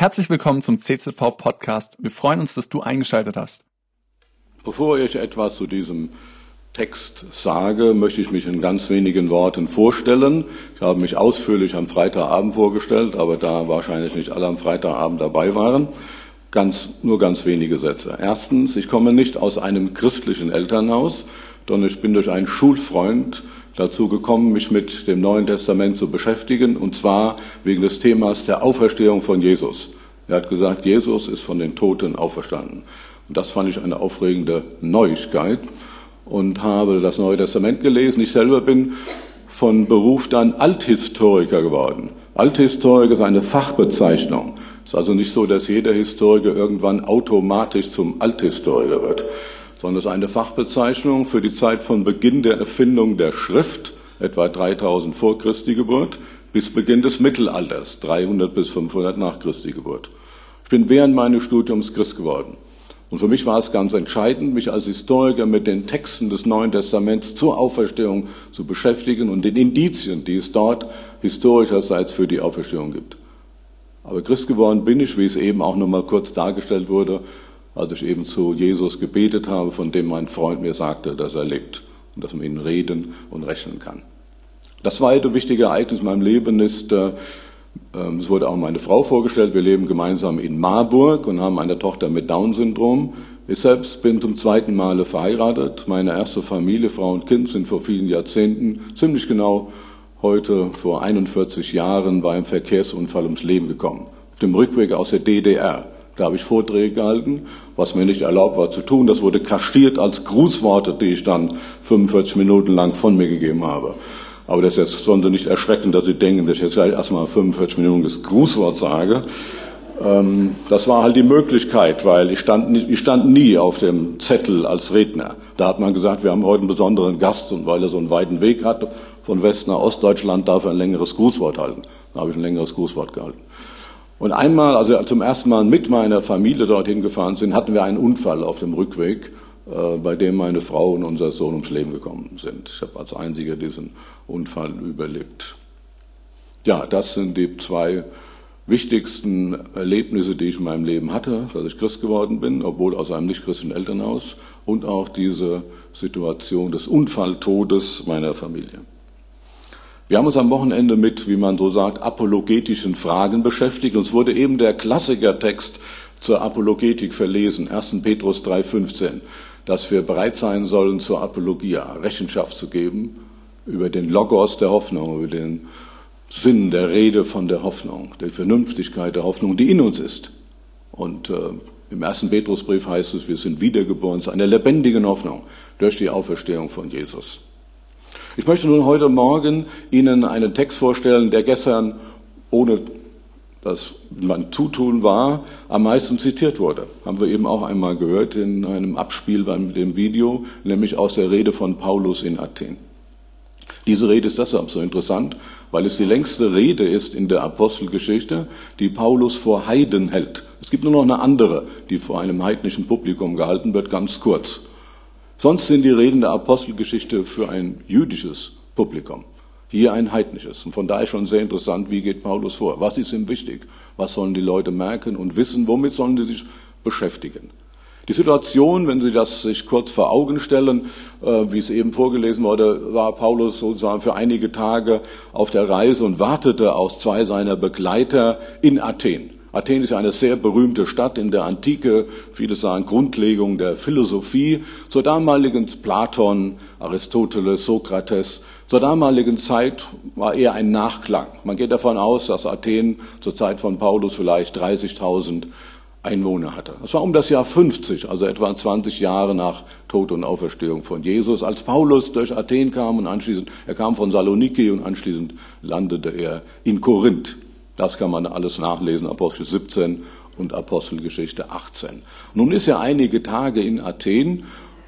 Herzlich willkommen zum CZV Podcast. Wir freuen uns, dass du eingeschaltet hast. Bevor ich etwas zu diesem Text sage, möchte ich mich in ganz wenigen Worten vorstellen. Ich habe mich ausführlich am Freitagabend vorgestellt, aber da wahrscheinlich nicht alle am Freitagabend dabei waren. Ganz, nur ganz wenige Sätze. Erstens, ich komme nicht aus einem christlichen Elternhaus, sondern ich bin durch einen Schulfreund dazu gekommen, mich mit dem Neuen Testament zu beschäftigen, und zwar wegen des Themas der Auferstehung von Jesus. Er hat gesagt, Jesus ist von den Toten auferstanden. Und das fand ich eine aufregende Neuigkeit und habe das Neue Testament gelesen. Ich selber bin von Beruf dann Althistoriker geworden. Althistoriker ist eine Fachbezeichnung. Es ist also nicht so, dass jeder Historiker irgendwann automatisch zum Althistoriker wird sondern es ist eine Fachbezeichnung für die Zeit von Beginn der Erfindung der Schrift, etwa 3000 vor Christi Geburt, bis Beginn des Mittelalters, 300 bis 500 nach Christi Geburt. Ich bin während meines Studiums Christ geworden. Und für mich war es ganz entscheidend, mich als Historiker mit den Texten des Neuen Testaments zur Auferstehung zu beschäftigen und den Indizien, die es dort historischerseits für die Auferstehung gibt. Aber Christ geworden bin ich, wie es eben auch nochmal kurz dargestellt wurde, als ich eben zu Jesus gebetet habe, von dem mein Freund mir sagte, dass er lebt und dass man ihn reden und rechnen kann. Das zweite wichtige Ereignis in meinem Leben ist, äh, ähm, es wurde auch meine Frau vorgestellt, wir leben gemeinsam in Marburg und haben eine Tochter mit Down-Syndrom. Ich selbst bin zum zweiten Male verheiratet. Meine erste Familie, Frau und Kind, sind vor vielen Jahrzehnten, ziemlich genau heute vor 41 Jahren, bei einem Verkehrsunfall ums Leben gekommen. Auf dem Rückweg aus der DDR. Da habe ich Vorträge gehalten, was mir nicht erlaubt war zu tun. Das wurde kaschiert als Grußworte, die ich dann 45 Minuten lang von mir gegeben habe. Aber das jetzt sollen Sie nicht erschrecken, dass Sie denken, dass ich jetzt gleich erstmal 45 Minuten das Grußwort sage. Ähm, das war halt die Möglichkeit, weil ich stand, ich stand nie auf dem Zettel als Redner. Da hat man gesagt, wir haben heute einen besonderen Gast und weil er so einen weiten Weg hat, von West nach Ostdeutschland darf er ein längeres Grußwort halten. Da habe ich ein längeres Grußwort gehalten. Und einmal, also zum ersten Mal mit meiner Familie dorthin gefahren sind, hatten wir einen Unfall auf dem Rückweg, äh, bei dem meine Frau und unser Sohn ums Leben gekommen sind. Ich habe als einziger diesen Unfall überlebt. Ja, das sind die zwei wichtigsten Erlebnisse, die ich in meinem Leben hatte, dass ich Christ geworden bin, obwohl aus einem nicht-christlichen Elternhaus, und auch diese Situation des Unfalltodes meiner Familie. Wir haben uns am Wochenende mit, wie man so sagt, apologetischen Fragen beschäftigt. Uns wurde eben der Klassikertext zur Apologetik verlesen, 1. Petrus 3,15, dass wir bereit sein sollen, zur Apologia Rechenschaft zu geben über den Logos der Hoffnung, über den Sinn der Rede von der Hoffnung, der Vernünftigkeit der Hoffnung, die in uns ist. Und äh, im ersten Petrusbrief heißt es, wir sind wiedergeboren zu einer lebendigen Hoffnung durch die Auferstehung von Jesus. Ich möchte nun heute Morgen Ihnen einen Text vorstellen, der gestern, ohne dass man zutun war, am meisten zitiert wurde. Haben wir eben auch einmal gehört in einem Abspiel beim dem Video, nämlich aus der Rede von Paulus in Athen. Diese Rede ist deshalb so interessant, weil es die längste Rede ist in der Apostelgeschichte, die Paulus vor Heiden hält. Es gibt nur noch eine andere, die vor einem heidnischen Publikum gehalten wird, ganz kurz. Sonst sind die Reden der Apostelgeschichte für ein jüdisches Publikum. Hier ein heidnisches. Und von daher schon sehr interessant, wie geht Paulus vor? Was ist ihm wichtig? Was sollen die Leute merken und wissen? Womit sollen sie sich beschäftigen? Die Situation, wenn Sie das sich kurz vor Augen stellen, äh, wie es eben vorgelesen wurde, war Paulus sozusagen für einige Tage auf der Reise und wartete aus zwei seiner Begleiter in Athen. Athen ist ja eine sehr berühmte Stadt in der Antike, viele sagen Grundlegung der Philosophie. Zur damaligen Platon, Aristoteles, Sokrates, zur damaligen Zeit war eher ein Nachklang. Man geht davon aus, dass Athen zur Zeit von Paulus vielleicht 30.000 Einwohner hatte. Das war um das Jahr 50, also etwa 20 Jahre nach Tod und Auferstehung von Jesus. Als Paulus durch Athen kam und anschließend, er kam von Saloniki und anschließend landete er in Korinth. Das kann man alles nachlesen, Apostel 17 und Apostelgeschichte 18. Nun ist er einige Tage in Athen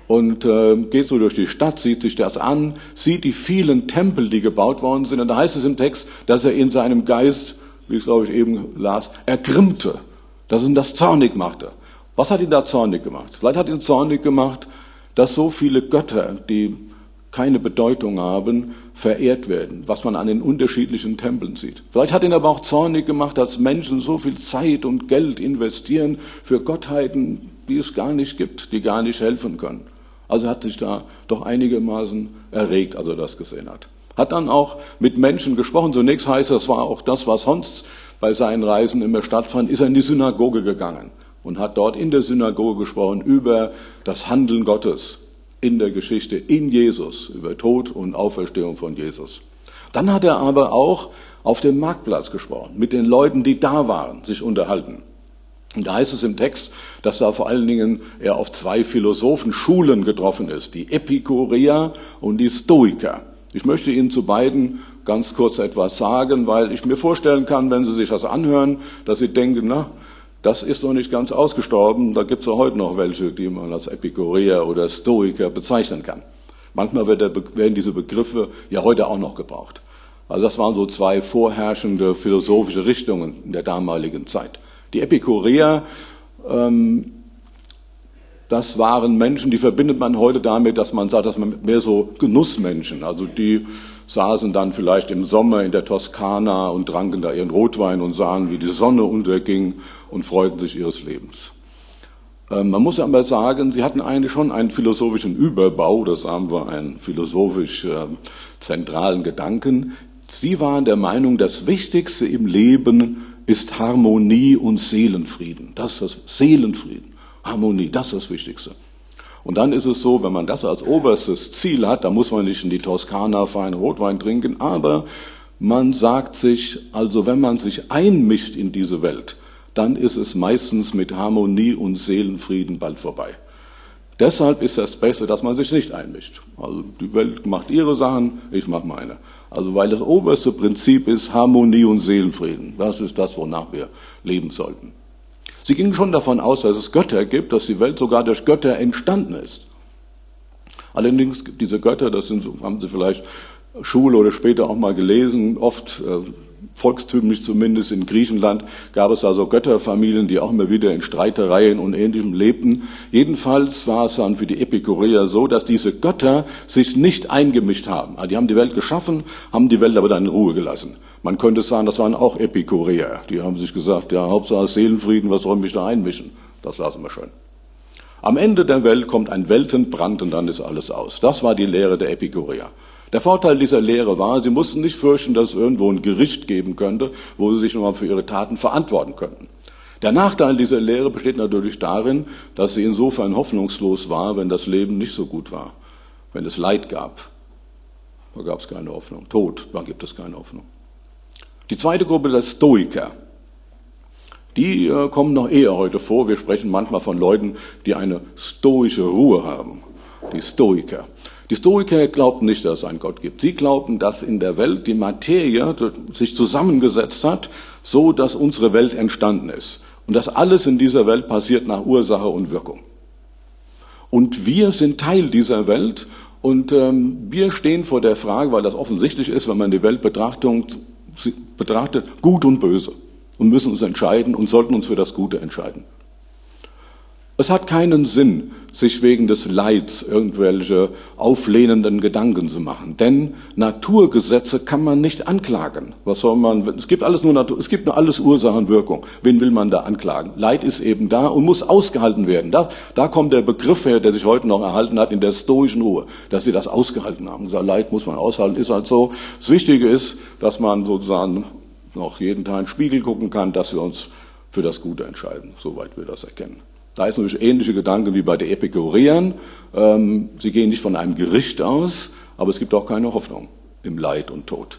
und äh, geht so durch die Stadt, sieht sich das an, sieht die vielen Tempel, die gebaut worden sind. Und da heißt es im Text, dass er in seinem Geist, wie ich glaube ich eben las, ergrimmte, dass ihn das zornig machte. Was hat ihn da zornig gemacht? Vielleicht hat ihn zornig gemacht, dass so viele Götter, die keine Bedeutung haben, verehrt werden, was man an den unterschiedlichen Tempeln sieht. Vielleicht hat ihn aber auch zornig gemacht, dass Menschen so viel Zeit und Geld investieren für Gottheiten, die es gar nicht gibt, die gar nicht helfen können. Also hat sich da doch einigermaßen erregt, als er das gesehen hat. Hat dann auch mit Menschen gesprochen. Zunächst heißt das war auch das, was sonst bei seinen Reisen immer stattfand, ist er in die Synagoge gegangen und hat dort in der Synagoge gesprochen über das Handeln Gottes in der Geschichte, in Jesus, über Tod und Auferstehung von Jesus. Dann hat er aber auch auf dem Marktplatz gesprochen, mit den Leuten, die da waren, sich unterhalten. Und da heißt es im Text, dass da vor allen Dingen er auf zwei Philosophenschulen getroffen ist, die Epikureer und die Stoiker. Ich möchte Ihnen zu beiden ganz kurz etwas sagen, weil ich mir vorstellen kann, wenn Sie sich das anhören, dass Sie denken, na, das ist noch nicht ganz ausgestorben. Da gibt es ja heute noch welche, die man als Epikureer oder Stoiker bezeichnen kann. Manchmal werden diese Begriffe ja heute auch noch gebraucht. Also das waren so zwei vorherrschende philosophische Richtungen in der damaligen Zeit. Die Epikureer, ähm, das waren Menschen, die verbindet man heute damit, dass man sagt, dass man mehr so Genussmenschen, also die saßen dann vielleicht im Sommer in der Toskana und tranken da ihren Rotwein und sahen, wie die Sonne unterging und freuten sich ihres Lebens. Ähm, man muss aber sagen, sie hatten eigentlich schon einen philosophischen Überbau, das haben wir einen philosophisch äh, zentralen Gedanken. Sie waren der Meinung, das Wichtigste im Leben ist Harmonie und Seelenfrieden. Das ist das Seelenfrieden. Harmonie, das ist das Wichtigste. Und dann ist es so, wenn man das als oberstes Ziel hat, dann muss man nicht in die Toskana feinen Rotwein trinken, aber man sagt sich, also wenn man sich einmischt in diese Welt, dann ist es meistens mit Harmonie und Seelenfrieden bald vorbei. Deshalb ist das Beste, dass man sich nicht einmischt. Also die Welt macht ihre Sachen, ich mache meine. Also weil das oberste Prinzip ist Harmonie und Seelenfrieden. Das ist das, wonach wir leben sollten. Sie gingen schon davon aus, dass es Götter gibt, dass die Welt sogar durch Götter entstanden ist. Allerdings gibt diese Götter, das sind, haben Sie vielleicht Schule oder später auch mal gelesen, oft äh, volkstümlich zumindest in Griechenland gab es also Götterfamilien, die auch immer wieder in Streitereien und Ähnlichem lebten. Jedenfalls war es dann für die Epikureer so, dass diese Götter sich nicht eingemischt haben. Also die haben die Welt geschaffen, haben die Welt aber dann in Ruhe gelassen. Man könnte sagen, das waren auch Epikureer. Die haben sich gesagt, ja, Hauptsache Seelenfrieden, was soll mich da einmischen? Das lassen wir schön. Am Ende der Welt kommt ein Weltenbrand und dann ist alles aus. Das war die Lehre der Epikureer. Der Vorteil dieser Lehre war, sie mussten nicht fürchten, dass es irgendwo ein Gericht geben könnte, wo sie sich nochmal für ihre Taten verantworten könnten. Der Nachteil dieser Lehre besteht natürlich darin, dass sie insofern hoffnungslos war, wenn das Leben nicht so gut war, wenn es Leid gab. Da gab es keine Hoffnung. Tod, da gibt es keine Hoffnung. Die zweite Gruppe, der Stoiker. Die äh, kommen noch eher heute vor. Wir sprechen manchmal von Leuten, die eine stoische Ruhe haben. Die Stoiker. Die Stoiker glaubten nicht, dass es einen Gott gibt. Sie glaubten, dass in der Welt die Materie sich zusammengesetzt hat, so dass unsere Welt entstanden ist. Und dass alles in dieser Welt passiert nach Ursache und Wirkung. Und wir sind Teil dieser Welt und ähm, wir stehen vor der Frage, weil das offensichtlich ist, wenn man die Weltbetrachtung betrachtet, gut und böse. Und müssen uns entscheiden und sollten uns für das Gute entscheiden. Es hat keinen Sinn, sich wegen des Leids irgendwelche auflehnenden Gedanken zu machen. Denn Naturgesetze kann man nicht anklagen. Was soll man, es gibt alles nur Natur, es gibt nur alles Ursachenwirkung. Wen will man da anklagen? Leid ist eben da und muss ausgehalten werden. Da, da kommt der Begriff her, der sich heute noch erhalten hat in der stoischen Ruhe, dass sie das ausgehalten haben. Gesagt, Leid muss man aushalten, ist halt so. Das Wichtige ist, dass man sozusagen noch jeden Tag in den Spiegel gucken kann, dass wir uns für das Gute entscheiden, soweit wir das erkennen. Da ist natürlich ähnliche Gedanken wie bei den Epikureern. Ähm, sie gehen nicht von einem Gericht aus, aber es gibt auch keine Hoffnung im Leid und Tod.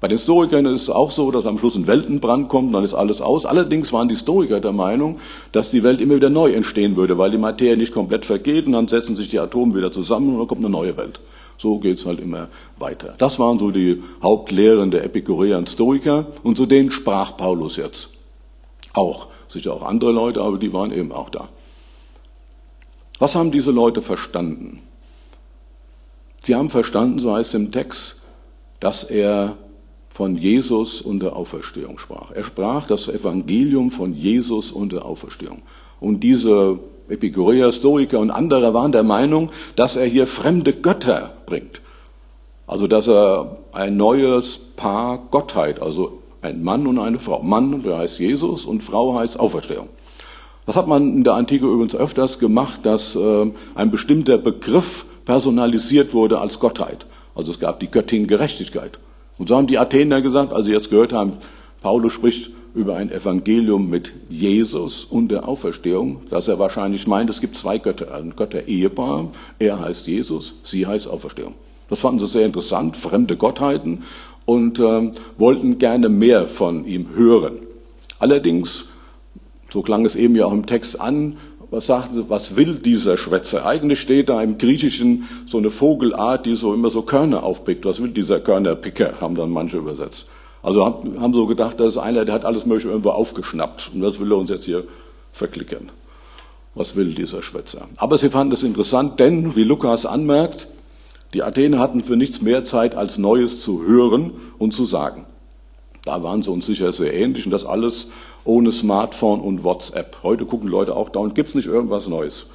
Bei den Stoikern ist es auch so, dass am Schluss ein Weltenbrand kommt, dann ist alles aus. Allerdings waren die Stoiker der Meinung, dass die Welt immer wieder neu entstehen würde, weil die Materie nicht komplett vergeht und dann setzen sich die Atome wieder zusammen und dann kommt eine neue Welt. So geht's halt immer weiter. Das waren so die Hauptlehren der Epikureer und Stoiker und zu denen sprach Paulus jetzt auch. Sicher auch andere Leute, aber die waren eben auch da. Was haben diese Leute verstanden? Sie haben verstanden, so heißt es im Text, dass er von Jesus und der Auferstehung sprach. Er sprach das Evangelium von Jesus und der Auferstehung. Und diese Epikureer, Stoiker und andere waren der Meinung, dass er hier fremde Götter bringt. Also, dass er ein neues Paar Gottheit, also ein Mann und eine Frau. Mann, der heißt Jesus und Frau heißt Auferstehung. Das hat man in der Antike übrigens öfters gemacht, dass äh, ein bestimmter Begriff personalisiert wurde als Gottheit. Also es gab die Göttin Gerechtigkeit. Und so haben die Athener gesagt, als sie jetzt gehört haben, Paulus spricht über ein Evangelium mit Jesus und der Auferstehung, dass er wahrscheinlich meint, es gibt zwei Götter, ein Götter-Ehepaar, er heißt Jesus, sie heißt Auferstehung. Das fanden sie sehr interessant, fremde Gottheiten, und äh, wollten gerne mehr von ihm hören. Allerdings, so klang es eben ja auch im Text an, was sagten sie, was will dieser Schwätzer? Eigentlich steht da im Griechischen so eine Vogelart, die so immer so Körner aufpickt. Was will dieser Körnerpicker, haben dann manche übersetzt. Also haben so gedacht, das ist einer, der hat alles Mögliche irgendwo aufgeschnappt. Und das will er uns jetzt hier verklickern. Was will dieser Schwätzer? Aber sie fanden es interessant, denn, wie Lukas anmerkt, die Athener hatten für nichts mehr Zeit, als Neues zu hören und zu sagen. Da waren sie uns sicher sehr ähnlich und das alles ohne Smartphone und WhatsApp. Heute gucken Leute auch da und gibt es nicht irgendwas Neues,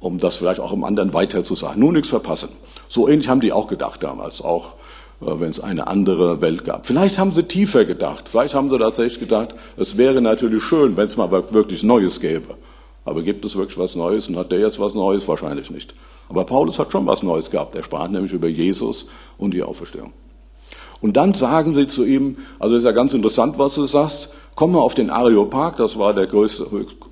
um das vielleicht auch im anderen weiter zu sagen. Nur nichts verpassen. So ähnlich haben die auch gedacht damals, auch äh, wenn es eine andere Welt gab. Vielleicht haben sie tiefer gedacht. Vielleicht haben sie tatsächlich gedacht, es wäre natürlich schön, wenn es mal wirklich Neues gäbe. Aber gibt es wirklich was Neues und hat der jetzt was Neues? Wahrscheinlich nicht. Aber Paulus hat schon was Neues gehabt. Er sprach nämlich über Jesus und die Auferstehung. Und dann sagen sie zu ihm, also ist ja ganz interessant, was du sagst, komm mal auf den Areopag, das war der größte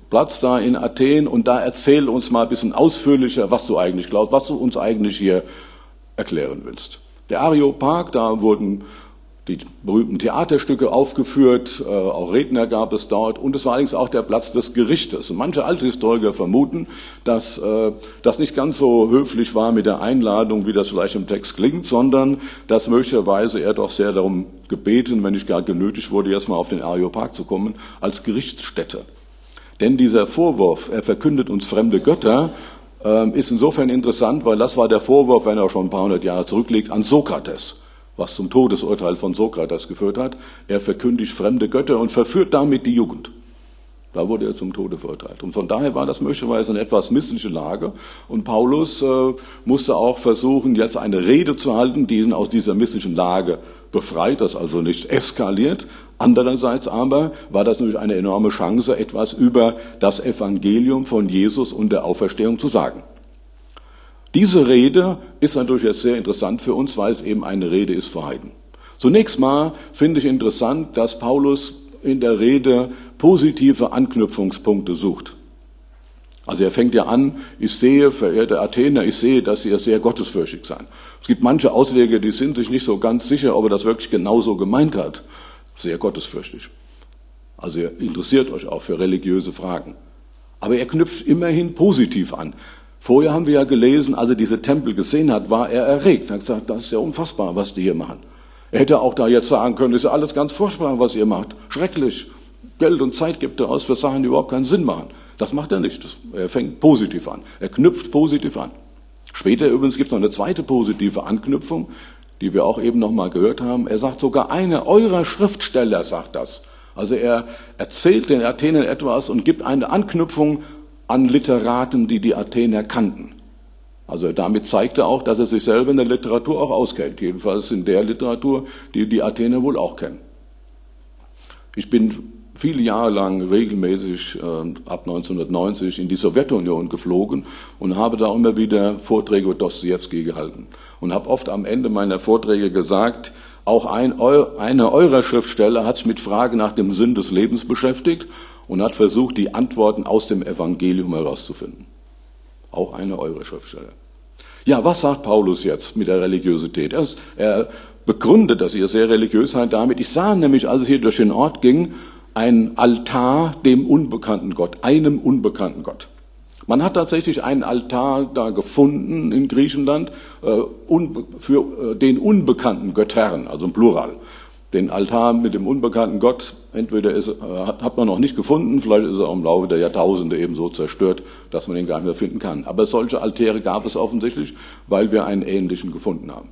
Platz da in Athen, und da erzähl uns mal ein bisschen ausführlicher, was du eigentlich glaubst, was du uns eigentlich hier erklären willst. Der Areopag, da wurden die berühmten Theaterstücke aufgeführt, äh, auch Redner gab es dort und es war allerdings auch der Platz des Gerichtes. Und manche alte Historiker vermuten, dass äh, das nicht ganz so höflich war mit der Einladung, wie das vielleicht im Text klingt, sondern dass möglicherweise er doch sehr darum gebeten, wenn nicht gar genötigt wurde, erstmal auf den Areopag zu kommen, als Gerichtsstätte. Denn dieser Vorwurf, er verkündet uns fremde Götter, äh, ist insofern interessant, weil das war der Vorwurf, wenn er schon ein paar hundert Jahre zurückliegt, an Sokrates was zum Todesurteil von Sokrates geführt hat. Er verkündigt fremde Götter und verführt damit die Jugend. Da wurde er zum Tode verurteilt. Und von daher war das möglicherweise eine etwas missliche Lage. Und Paulus äh, musste auch versuchen, jetzt eine Rede zu halten, die ihn aus dieser misslichen Lage befreit, das also nicht eskaliert. Andererseits aber war das natürlich eine enorme Chance, etwas über das Evangelium von Jesus und der Auferstehung zu sagen. Diese Rede ist natürlich jetzt sehr interessant für uns, weil es eben eine Rede ist für Heiden. Zunächst mal finde ich interessant, dass Paulus in der Rede positive Anknüpfungspunkte sucht. Also er fängt ja an, ich sehe, verehrte Athener, ich sehe, dass ihr sehr gottesfürchtig seid. Es gibt manche Ausleger, die sind sich nicht so ganz sicher, ob er das wirklich genauso gemeint hat. Sehr gottesfürchtig. Also ihr interessiert euch auch für religiöse Fragen. Aber er knüpft immerhin positiv an. Vorher haben wir ja gelesen, als er diese Tempel gesehen hat, war er erregt. Er hat gesagt, das ist ja unfassbar, was die hier machen. Er hätte auch da jetzt sagen können, ist ja alles ganz furchtbar, was ihr macht. Schrecklich. Geld und Zeit gibt er aus für Sachen, die überhaupt keinen Sinn machen. Das macht er nicht. Er fängt positiv an. Er knüpft positiv an. Später übrigens gibt es noch eine zweite positive Anknüpfung, die wir auch eben nochmal gehört haben. Er sagt sogar, einer eurer Schriftsteller sagt das. Also er erzählt den Athenern etwas und gibt eine Anknüpfung an Literaten, die die Athener kannten. Also damit zeigt er auch, dass er sich selber in der Literatur auch auskennt. Jedenfalls in der Literatur, die die Athener wohl auch kennen. Ich bin viele Jahre lang regelmäßig äh, ab 1990 in die Sowjetunion geflogen und habe da immer wieder Vorträge über Dostoevsky gehalten. Und habe oft am Ende meiner Vorträge gesagt, auch ein, einer eurer Schriftsteller hat sich mit Frage nach dem Sinn des Lebens beschäftigt und hat versucht, die Antworten aus dem Evangelium herauszufinden. Auch eine eure Schriftsteller. Ja, was sagt Paulus jetzt mit der Religiosität? Er, er begründet, dass ihr sehr religiös seid damit. Ich sah nämlich, als ich hier durch den Ort ging, ein Altar dem unbekannten Gott, einem unbekannten Gott. Man hat tatsächlich einen Altar da gefunden in Griechenland äh, für äh, den unbekannten Göttern, also im Plural den Altar mit dem unbekannten Gott, entweder ist, äh, hat man noch nicht gefunden, vielleicht ist er im Laufe der Jahrtausende eben so zerstört, dass man ihn gar nicht mehr finden kann. Aber solche Altäre gab es offensichtlich, weil wir einen ähnlichen gefunden haben.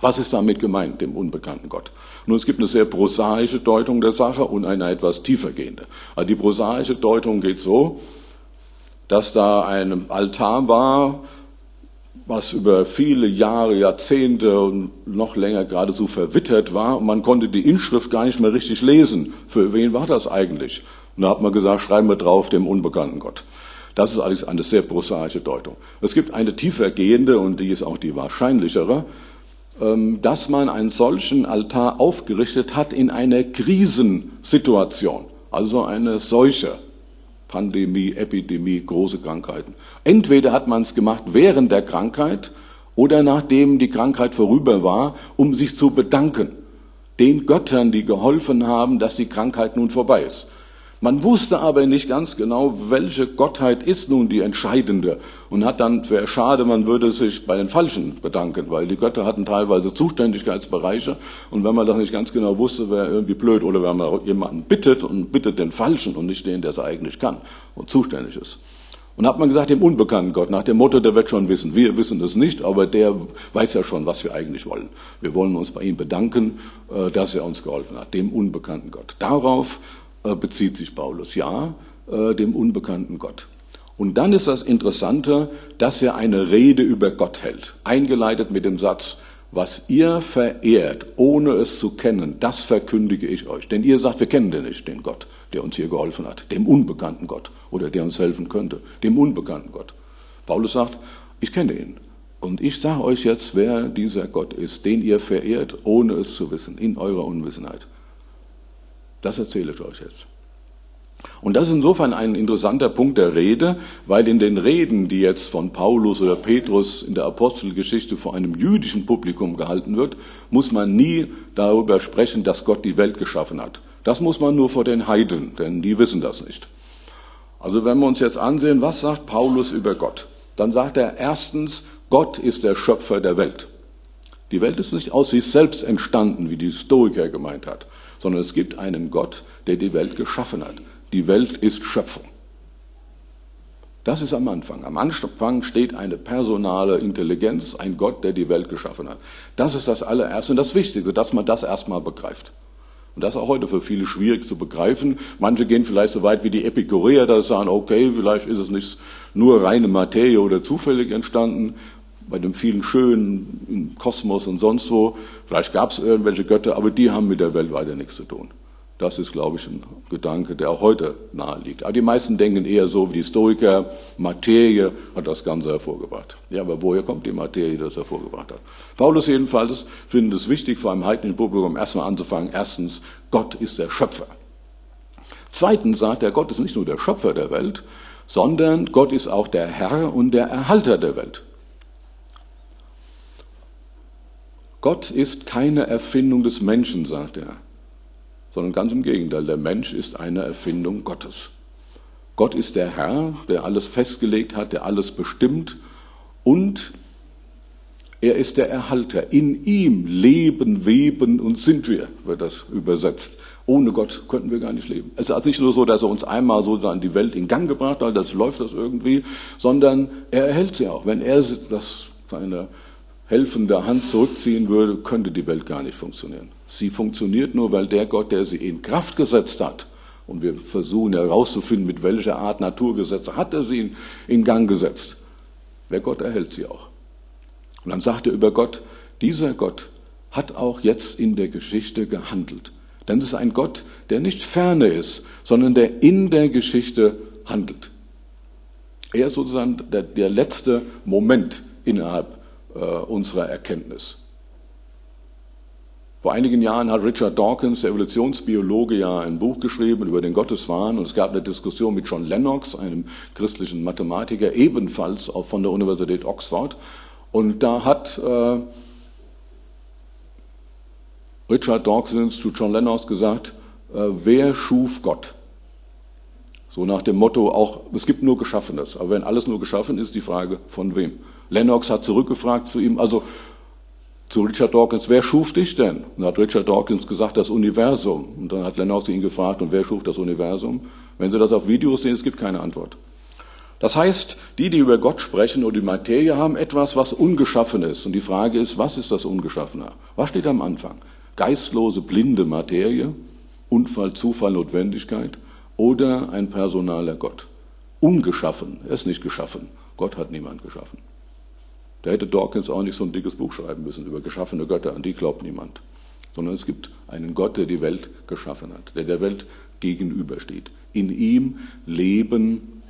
Was ist damit gemeint, dem unbekannten Gott? Nun, es gibt eine sehr prosaische Deutung der Sache und eine etwas tiefergehende. Also die prosaische Deutung geht so, dass da ein Altar war, was über viele Jahre, Jahrzehnte und noch länger geradezu verwittert war. Und man konnte die Inschrift gar nicht mehr richtig lesen. Für wen war das eigentlich? Und da hat man gesagt, schreiben wir drauf dem unbekannten Gott. Das ist alles eine sehr prosaische Deutung. Es gibt eine tiefer gehende, und die ist auch die wahrscheinlichere, ähm, dass man einen solchen Altar aufgerichtet hat in einer Krisensituation, also eine Seuche. Pandemie, Epidemie, große Krankheiten. Entweder hat man es gemacht während der Krankheit oder nachdem die Krankheit vorüber war, um sich zu bedanken. Den Göttern, die geholfen haben, dass die Krankheit nun vorbei ist. Man wusste aber nicht ganz genau, welche Gottheit ist nun die entscheidende und hat dann, wäre schade, man würde sich bei den Falschen bedanken, weil die Götter hatten teilweise Zuständigkeitsbereiche und wenn man das nicht ganz genau wusste, wäre irgendwie blöd oder wenn man jemanden bittet und bittet den Falschen und nicht den, der es eigentlich kann und zuständig ist. Und hat man gesagt, dem unbekannten Gott, nach dem Motto, der wird schon wissen. Wir wissen das nicht, aber der weiß ja schon, was wir eigentlich wollen. Wir wollen uns bei ihm bedanken, äh, dass er uns geholfen hat, dem unbekannten Gott. Darauf bezieht sich Paulus, ja, äh, dem unbekannten Gott. Und dann ist das Interessante, dass er eine Rede über Gott hält, eingeleitet mit dem Satz, was ihr verehrt, ohne es zu kennen, das verkündige ich euch. Denn ihr sagt, wir kennen den nicht, den Gott, der uns hier geholfen hat, dem unbekannten Gott oder der uns helfen könnte, dem unbekannten Gott. Paulus sagt, ich kenne ihn. Und ich sage euch jetzt, wer dieser Gott ist, den ihr verehrt, ohne es zu wissen, in eurer Unwissenheit. Das erzähle ich euch jetzt. Und das ist insofern ein interessanter Punkt der Rede, weil in den Reden, die jetzt von Paulus oder Petrus in der Apostelgeschichte vor einem jüdischen Publikum gehalten wird, muss man nie darüber sprechen, dass Gott die Welt geschaffen hat. Das muss man nur vor den Heiden, denn die wissen das nicht. Also wenn wir uns jetzt ansehen, was sagt Paulus über Gott, dann sagt er erstens, Gott ist der Schöpfer der Welt. Die Welt ist nicht aus sich selbst entstanden, wie die Stoiker gemeint hat, sondern es gibt einen Gott, der die Welt geschaffen hat. Die Welt ist Schöpfung. Das ist am Anfang. Am Anfang steht eine personale Intelligenz, ein Gott, der die Welt geschaffen hat. Das ist das allererste und das Wichtigste, dass man das erstmal begreift. Und das ist auch heute für viele schwierig zu begreifen. Manche gehen vielleicht so weit wie die Epikureer, dass sie sagen, okay, vielleicht ist es nicht nur reine Materie oder zufällig entstanden, bei dem vielen Schönen im Kosmos und sonst wo. Vielleicht gab es irgendwelche Götter, aber die haben mit der Welt weiter nichts zu tun. Das ist, glaube ich, ein Gedanke, der auch heute nahe liegt. Aber die meisten denken eher so wie die Stoiker, Materie hat das Ganze hervorgebracht. Ja, aber woher kommt die Materie, die das hervorgebracht hat? Paulus jedenfalls findet es wichtig, vor einem heidnischen Publikum erstmal anzufangen. Erstens, Gott ist der Schöpfer. Zweitens sagt er, Gott ist nicht nur der Schöpfer der Welt, sondern Gott ist auch der Herr und der Erhalter der Welt. Gott ist keine Erfindung des Menschen, sagt er, sondern ganz im Gegenteil, der Mensch ist eine Erfindung Gottes. Gott ist der Herr, der alles festgelegt hat, der alles bestimmt und er ist der Erhalter. In ihm leben, weben und sind wir, wird das übersetzt. Ohne Gott könnten wir gar nicht leben. Es ist also nicht nur so, dass er uns einmal sozusagen die Welt in Gang gebracht hat, das läuft das irgendwie, sondern er erhält sie auch. Wenn er das, seine helfende Hand zurückziehen würde, könnte die Welt gar nicht funktionieren. Sie funktioniert nur, weil der Gott, der sie in Kraft gesetzt hat, und wir versuchen herauszufinden, mit welcher Art Naturgesetze hat er sie in, Gang gesetzt. Wer Gott erhält sie auch. Und dann sagt er über Gott, dieser Gott hat auch jetzt in der Geschichte gehandelt. Denn es ist ein Gott, der nicht ferne ist, sondern der in der Geschichte handelt. Er ist sozusagen der, der letzte Moment innerhalb äh, unserer Erkenntnis. Vor einigen Jahren hat Richard Dawkins, der Evolutionsbiologe, ja ein Buch geschrieben über den Gotteswahn und es gab eine Diskussion mit John Lennox, einem christlichen Mathematiker, ebenfalls auch von der Universität Oxford. Und da hat äh, Richard Dawkins zu John Lennox gesagt, äh, wer schuf Gott? So nach dem Motto, auch es gibt nur Geschaffenes, aber wenn alles nur geschaffen ist, die Frage von wem? Lennox hat zurückgefragt zu ihm, also zu Richard Dawkins, wer schuf dich denn? Und dann hat Richard Dawkins gesagt, das Universum. Und dann hat Lennox ihn gefragt, und wer schuf das Universum? Wenn Sie das auf Videos sehen, es gibt keine Antwort. Das heißt, die, die über Gott sprechen und die Materie haben etwas, was ungeschaffen ist. Und die Frage ist, was ist das Ungeschaffene? Was steht am Anfang? Geistlose, blinde Materie, Unfall, Zufall, Notwendigkeit oder ein personaler Gott? Ungeschaffen, er ist nicht geschaffen. Gott hat niemand geschaffen. Da hätte Dawkins auch nicht so ein dickes Buch schreiben müssen über geschaffene Götter, an die glaubt niemand. Sondern es gibt einen Gott, der die Welt geschaffen hat, der der Welt gegenübersteht. In ihm leben,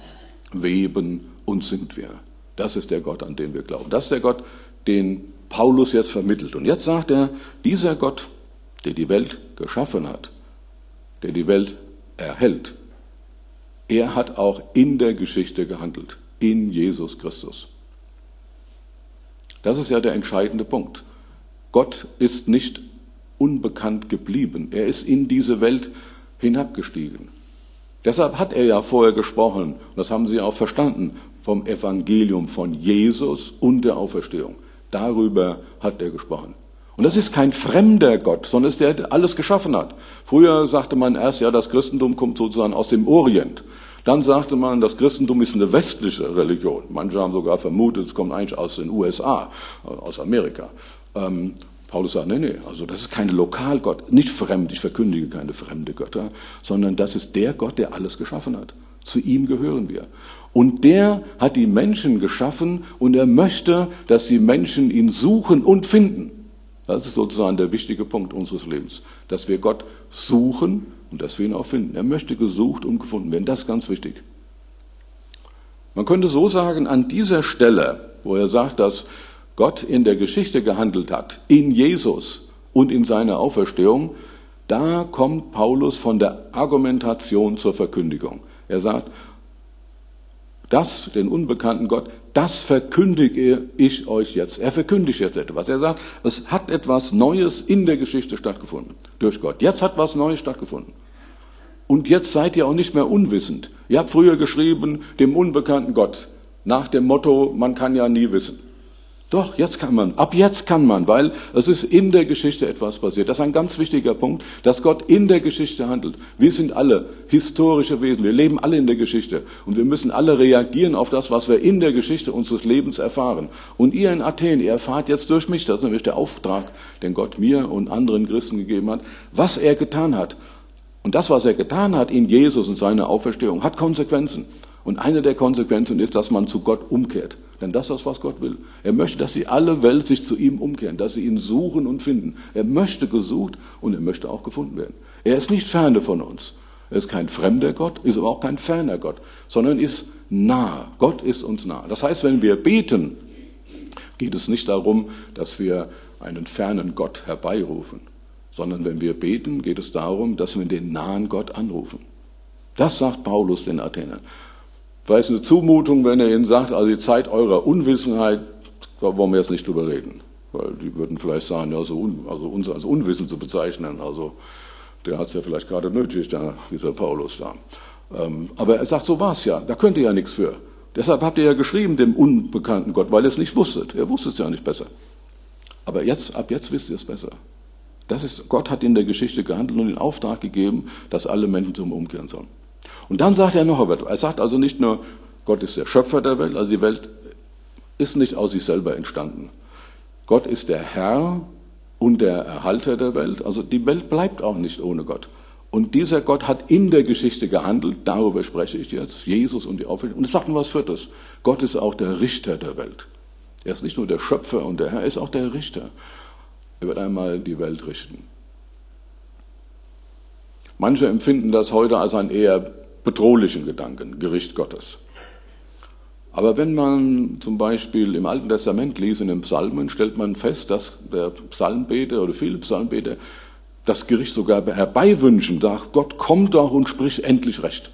weben und sind wir. Das ist der Gott, an den wir glauben. Das ist der Gott, den Paulus jetzt vermittelt. Und jetzt sagt er, dieser Gott, der die Welt geschaffen hat, der die Welt erhält, er hat auch in der Geschichte gehandelt, in Jesus Christus. Das ist ja der entscheidende Punkt. Gott ist nicht unbekannt geblieben. Er ist in diese Welt hinabgestiegen. Deshalb hat er ja vorher gesprochen, und das haben Sie auch verstanden, vom Evangelium von Jesus und der Auferstehung. Darüber hat er gesprochen. Und das ist kein fremder Gott, sondern ist der, der alles geschaffen hat. Früher sagte man erst, ja, das Christentum kommt sozusagen aus dem Orient. Dann sagte man, das Christentum ist eine westliche Religion. Manche haben sogar vermutet, es kommt eigentlich aus den USA, äh, aus Amerika. Ähm, Paulus sagt, nee, nee, also das ist kein Lokalgott, nicht fremd, ich verkündige keine fremde Götter, sondern das ist der Gott, der alles geschaffen hat. Zu ihm gehören wir. Und der hat die Menschen geschaffen und er möchte, dass die Menschen ihn suchen und finden. Das ist sozusagen der wichtige Punkt unseres Lebens, dass wir Gott suchen und dass wir ihn auch finden. Er möchte gesucht und gefunden werden. Das ist ganz wichtig. Man könnte so sagen, an dieser Stelle, wo er sagt, dass Gott in der Geschichte gehandelt hat, in Jesus und in seiner Auferstehung, da kommt Paulus von der Argumentation zur Verkündigung. Er sagt, das, den unbekannten Gott, das verkündige ich euch jetzt. Er verkündigt jetzt etwas. Er sagt, es hat etwas Neues in der Geschichte stattgefunden durch Gott. Jetzt hat was Neues stattgefunden. Und jetzt seid ihr auch nicht mehr unwissend. Ihr habt früher geschrieben, dem unbekannten Gott, nach dem Motto, man kann ja nie wissen. Doch, jetzt kann man. Ab jetzt kann man, weil es ist in der Geschichte etwas passiert. Das ist ein ganz wichtiger Punkt, dass Gott in der Geschichte handelt. Wir sind alle historische Wesen. Wir leben alle in der Geschichte. Und wir müssen alle reagieren auf das, was wir in der Geschichte unseres Lebens erfahren. Und ihr in Athen, ihr erfahrt jetzt durch mich, das ist nämlich der Auftrag, den Gott mir und anderen Christen gegeben hat, was er getan hat. Und das, was er getan hat in Jesus und seiner Auferstehung, hat Konsequenzen. Und eine der Konsequenzen ist, dass man zu Gott umkehrt. Denn das ist, was Gott will. Er möchte, dass sie alle Welt sich zu ihm umkehren, dass sie ihn suchen und finden. Er möchte gesucht und er möchte auch gefunden werden. Er ist nicht ferne von uns. Er ist kein fremder Gott, ist aber auch kein ferner Gott, sondern ist nah. Gott ist uns nah. Das heißt, wenn wir beten, geht es nicht darum, dass wir einen fernen Gott herbeirufen, sondern wenn wir beten, geht es darum, dass wir den nahen Gott anrufen. Das sagt Paulus den Athenern. Weil es eine Zumutung, wenn er ihnen sagt, also die Zeit eurer Unwissenheit, da wollen wir jetzt nicht drüber reden. Weil die würden vielleicht sagen, ja, so un, also uns als Unwissen zu bezeichnen, also der hat es ja vielleicht gerade nötig, da, dieser Paulus da. Ähm, aber er sagt, so war es ja, da könnt ihr ja nichts für. Deshalb habt ihr ja geschrieben dem unbekannten Gott, weil ihr es nicht wusstet. Er wusste es ja nicht besser. Aber jetzt, ab jetzt wisst ihr es besser. Das ist, Gott hat in der Geschichte gehandelt und den Auftrag gegeben, dass alle Menschen zum Umkehren sollen. Und dann sagt er noch etwas. Er sagt also nicht nur, Gott ist der Schöpfer der Welt, also die Welt ist nicht aus sich selber entstanden. Gott ist der Herr und der Erhalter der Welt. Also die Welt bleibt auch nicht ohne Gott. Und dieser Gott hat in der Geschichte gehandelt, darüber spreche ich jetzt, Jesus und die Auferstehung. Und es sagt noch was Viertes. Gott ist auch der Richter der Welt. Er ist nicht nur der Schöpfer und der Herr, er ist auch der Richter. Er wird einmal die Welt richten. Manche empfinden das heute als ein eher bedrohlichen Gedanken, Gericht Gottes. Aber wenn man zum Beispiel im Alten Testament liest, in den Psalmen, stellt man fest, dass der Psalmbeter oder viele Psalmbeter das Gericht sogar herbeiwünschen, sagt, Gott, komm doch und sprich endlich Recht.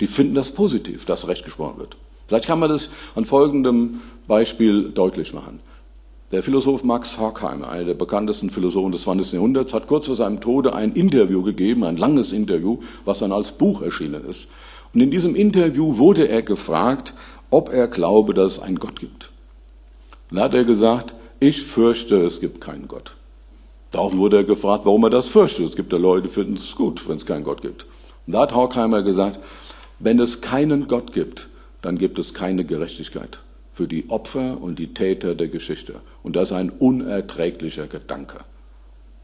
Die finden das positiv, dass Recht gesprochen wird. Vielleicht kann man das an folgendem Beispiel deutlich machen. Der Philosoph Max Horkheimer, einer der bekanntesten Philosophen des 20. Jahrhunderts, hat kurz vor seinem Tode ein Interview gegeben, ein langes Interview, was dann als Buch erschienen ist. Und in diesem Interview wurde er gefragt, ob er glaube, dass es einen Gott gibt. Und da hat er gesagt, ich fürchte, es gibt keinen Gott. Daraufhin wurde er gefragt, warum er das fürchtet. Es gibt ja Leute, die finden es gut, wenn es keinen Gott gibt. Und da hat Horkheimer gesagt, wenn es keinen Gott gibt, dann gibt es keine Gerechtigkeit für die Opfer und die Täter der Geschichte. Und das ist ein unerträglicher Gedanke.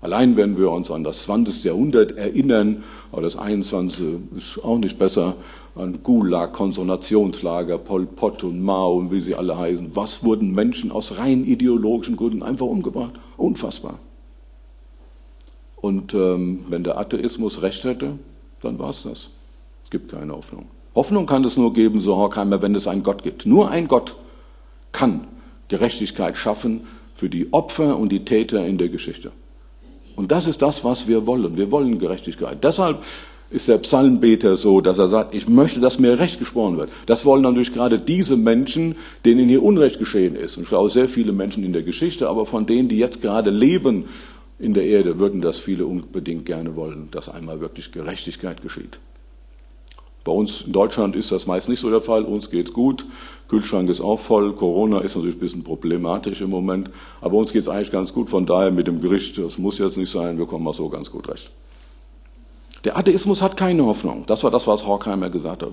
Allein wenn wir uns an das 20. Jahrhundert erinnern, aber das 21. ist auch nicht besser, an Gulag, Konzentrationslager, Pol Pot und Mao und wie sie alle heißen. Was wurden Menschen aus rein ideologischen Gründen einfach umgebracht? Unfassbar. Und ähm, wenn der Atheismus recht hätte, dann war es das. Es gibt keine Hoffnung. Hoffnung kann es nur geben, so Horkheimer, wenn es einen Gott gibt. Nur ein Gott kann Gerechtigkeit schaffen für die Opfer und die Täter in der Geschichte. Und das ist das, was wir wollen. Wir wollen Gerechtigkeit. Deshalb ist der Psalmbeter so, dass er sagt, ich möchte, dass mir Recht gesprochen wird. Das wollen natürlich gerade diese Menschen, denen hier Unrecht geschehen ist. Und ich glaube, sehr viele Menschen in der Geschichte, aber von denen, die jetzt gerade leben in der Erde, würden das viele unbedingt gerne wollen, dass einmal wirklich Gerechtigkeit geschieht. Bei uns in Deutschland ist das meist nicht so der Fall. Uns geht's gut. Kühlschrank ist auch voll. Corona ist natürlich ein bisschen problematisch im Moment. Aber uns geht's eigentlich ganz gut. Von daher mit dem Gericht, das muss jetzt nicht sein. Wir kommen auch so ganz gut recht. Der Atheismus hat keine Hoffnung. Das war das, was Horkheimer gesagt hat.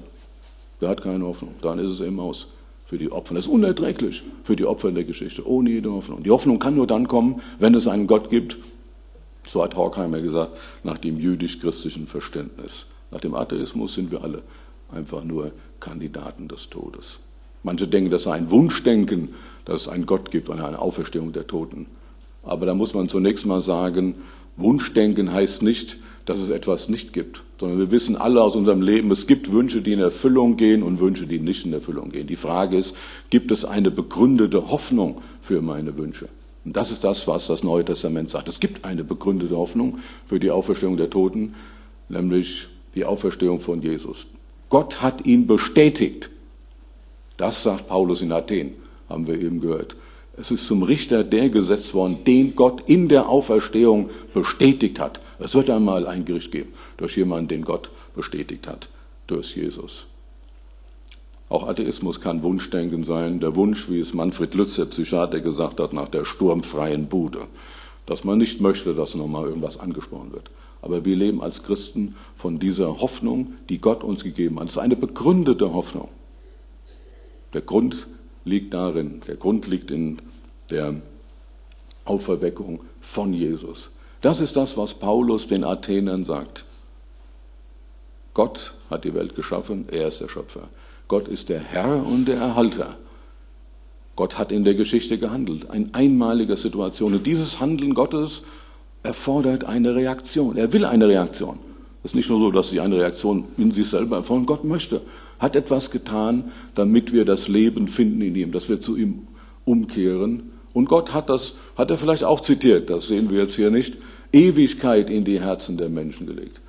Der hat keine Hoffnung. Dann ist es eben aus für die Opfer. Das ist unerträglich für die Opfer in der Geschichte. Ohne jede Hoffnung. Die Hoffnung kann nur dann kommen, wenn es einen Gott gibt. So hat Horkheimer gesagt, nach dem jüdisch-christlichen Verständnis. Nach dem Atheismus sind wir alle einfach nur Kandidaten des Todes. Manche denken, das sei ein Wunschdenken, dass es einen Gott gibt und eine Auferstehung der Toten. Aber da muss man zunächst mal sagen, Wunschdenken heißt nicht, dass es etwas nicht gibt, sondern wir wissen alle aus unserem Leben, es gibt Wünsche, die in Erfüllung gehen und Wünsche, die nicht in Erfüllung gehen. Die Frage ist, gibt es eine begründete Hoffnung für meine Wünsche? Und das ist das, was das Neue Testament sagt. Es gibt eine begründete Hoffnung für die Auferstehung der Toten, nämlich die Auferstehung von Jesus. Gott hat ihn bestätigt. Das sagt Paulus in Athen, haben wir eben gehört. Es ist zum Richter der gesetzt worden, den Gott in der Auferstehung bestätigt hat. Es wird einmal ein Gericht geben durch jemanden, den Gott bestätigt hat, durch Jesus. Auch Atheismus kann Wunschdenken sein. Der Wunsch, wie es Manfred Lütz, der Psychiater, gesagt hat, nach der sturmfreien Bude. Dass man nicht möchte, dass nochmal irgendwas angesprochen wird. Aber wir leben als Christen von dieser Hoffnung, die Gott uns gegeben hat. Es ist eine begründete Hoffnung. Der Grund liegt darin, der Grund liegt in der Auferweckung von Jesus. Das ist das, was Paulus den Athenern sagt. Gott hat die Welt geschaffen, er ist der Schöpfer. Gott ist der Herr und der Erhalter. Gott hat in der Geschichte gehandelt, eine einmalige Situation. Und dieses Handeln Gottes erfordert eine Reaktion. Er will eine Reaktion. Es ist nicht nur so, dass sie eine Reaktion in sich selber erfordern. Gott möchte, hat etwas getan, damit wir das Leben finden in ihm, dass wir zu ihm umkehren. Und Gott hat das, hat er vielleicht auch zitiert, das sehen wir jetzt hier nicht, Ewigkeit in die Herzen der Menschen gelegt.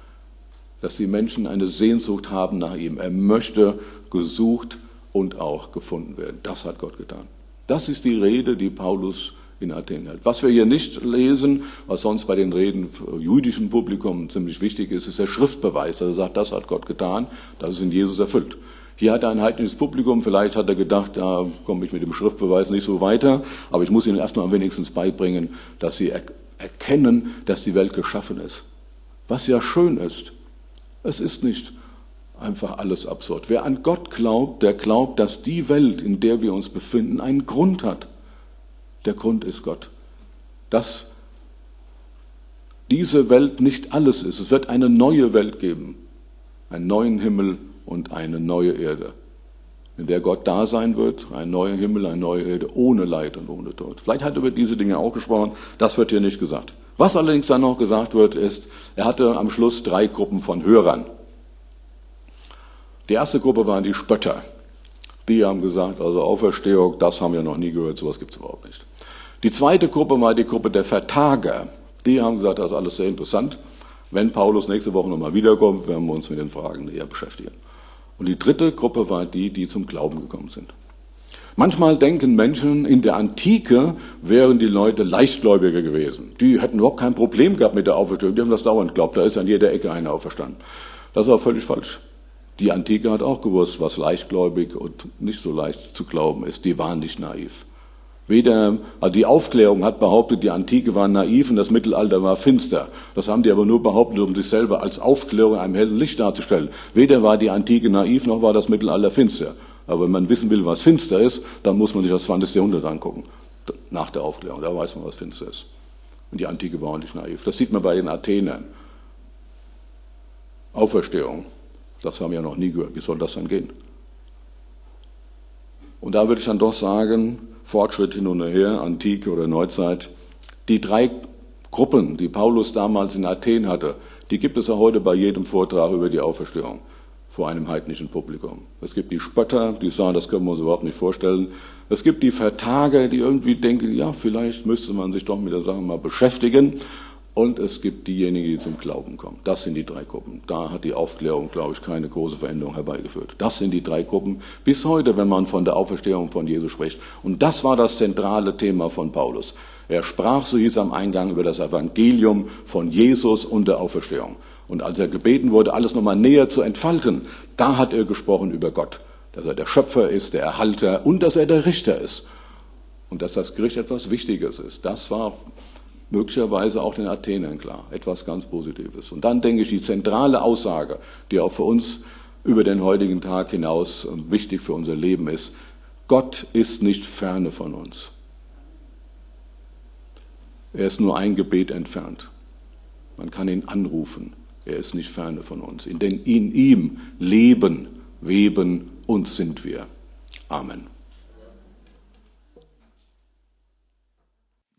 Dass die Menschen eine Sehnsucht haben nach ihm. Er möchte gesucht und auch gefunden werden. Das hat Gott getan. Das ist die Rede, die Paulus in Athen hält. Was wir hier nicht lesen, was sonst bei den Reden jüdischen Publikum ziemlich wichtig ist, ist der Schriftbeweis. Also er sagt, das hat Gott getan, das ist in Jesus erfüllt. Hier hat er ein heidnisches Publikum, vielleicht hat er gedacht, da komme ich mit dem Schriftbeweis nicht so weiter, aber ich muss ihnen erstmal wenigstens beibringen, dass sie erkennen, dass die Welt geschaffen ist. Was ja schön ist. Es ist nicht einfach alles absurd. Wer an Gott glaubt, der glaubt, dass die Welt, in der wir uns befinden, einen Grund hat. Der Grund ist Gott. Dass diese Welt nicht alles ist. Es wird eine neue Welt geben. Einen neuen Himmel und eine neue Erde in der Gott da sein wird, ein neuer Himmel, eine neue Erde, ohne Leid und ohne Tod. Vielleicht hat er über diese Dinge auch gesprochen, das wird hier nicht gesagt. Was allerdings dann noch gesagt wird, ist, er hatte am Schluss drei Gruppen von Hörern. Die erste Gruppe waren die Spötter. Die haben gesagt, also Auferstehung, das haben wir noch nie gehört, sowas gibt es überhaupt nicht. Die zweite Gruppe war die Gruppe der Vertager. Die haben gesagt, das ist alles sehr interessant. Wenn Paulus nächste Woche nochmal wiederkommt, werden wir uns mit den Fragen näher beschäftigen. Und die dritte Gruppe war die, die zum Glauben gekommen sind. Manchmal denken Menschen, in der Antike wären die Leute leichtgläubiger gewesen. Die hätten überhaupt kein Problem gehabt mit der Auferstehung. Die haben das dauernd geglaubt. Da ist an jeder Ecke einer auferstanden. Das war völlig falsch. Die Antike hat auch gewusst, was leichtgläubig und nicht so leicht zu glauben ist. Die waren nicht naiv. Weder, also die Aufklärung hat behauptet, die Antike war naiv und das Mittelalter war finster. Das haben die aber nur behauptet, um sich selber als Aufklärung in einem hellen Licht darzustellen. Weder war die Antike naiv, noch war das Mittelalter finster. Aber wenn man wissen will, was finster ist, dann muss man sich das 20. Jahrhundert angucken. Nach der Aufklärung, da weiß man, was finster ist. Und die Antike war auch nicht naiv. Das sieht man bei den Athenern. Auferstehung, das haben wir noch nie gehört. Wie soll das dann gehen? Und da würde ich dann doch sagen, Fortschritt hin und her, Antike oder Neuzeit, die drei Gruppen, die Paulus damals in Athen hatte, die gibt es ja heute bei jedem Vortrag über die Auferstehung vor einem heidnischen Publikum. Es gibt die Spötter, die sagen, das können wir uns überhaupt nicht vorstellen. Es gibt die Vertager, die irgendwie denken, ja, vielleicht müsste man sich doch mit der Sache mal beschäftigen. Und es gibt diejenigen, die zum Glauben kommen. Das sind die drei Gruppen. Da hat die Aufklärung, glaube ich, keine große Veränderung herbeigeführt. Das sind die drei Gruppen bis heute, wenn man von der Auferstehung von Jesus spricht. Und das war das zentrale Thema von Paulus. Er sprach, so hieß am Eingang, über das Evangelium von Jesus und der Auferstehung. Und als er gebeten wurde, alles nochmal näher zu entfalten, da hat er gesprochen über Gott. Dass er der Schöpfer ist, der Erhalter und dass er der Richter ist. Und dass das Gericht etwas Wichtiges ist. Das war möglicherweise auch den Athenern klar, etwas ganz Positives. Und dann denke ich, die zentrale Aussage, die auch für uns über den heutigen Tag hinaus wichtig für unser Leben ist, Gott ist nicht ferne von uns. Er ist nur ein Gebet entfernt. Man kann ihn anrufen. Er ist nicht ferne von uns. In, in ihm leben, weben und sind wir. Amen.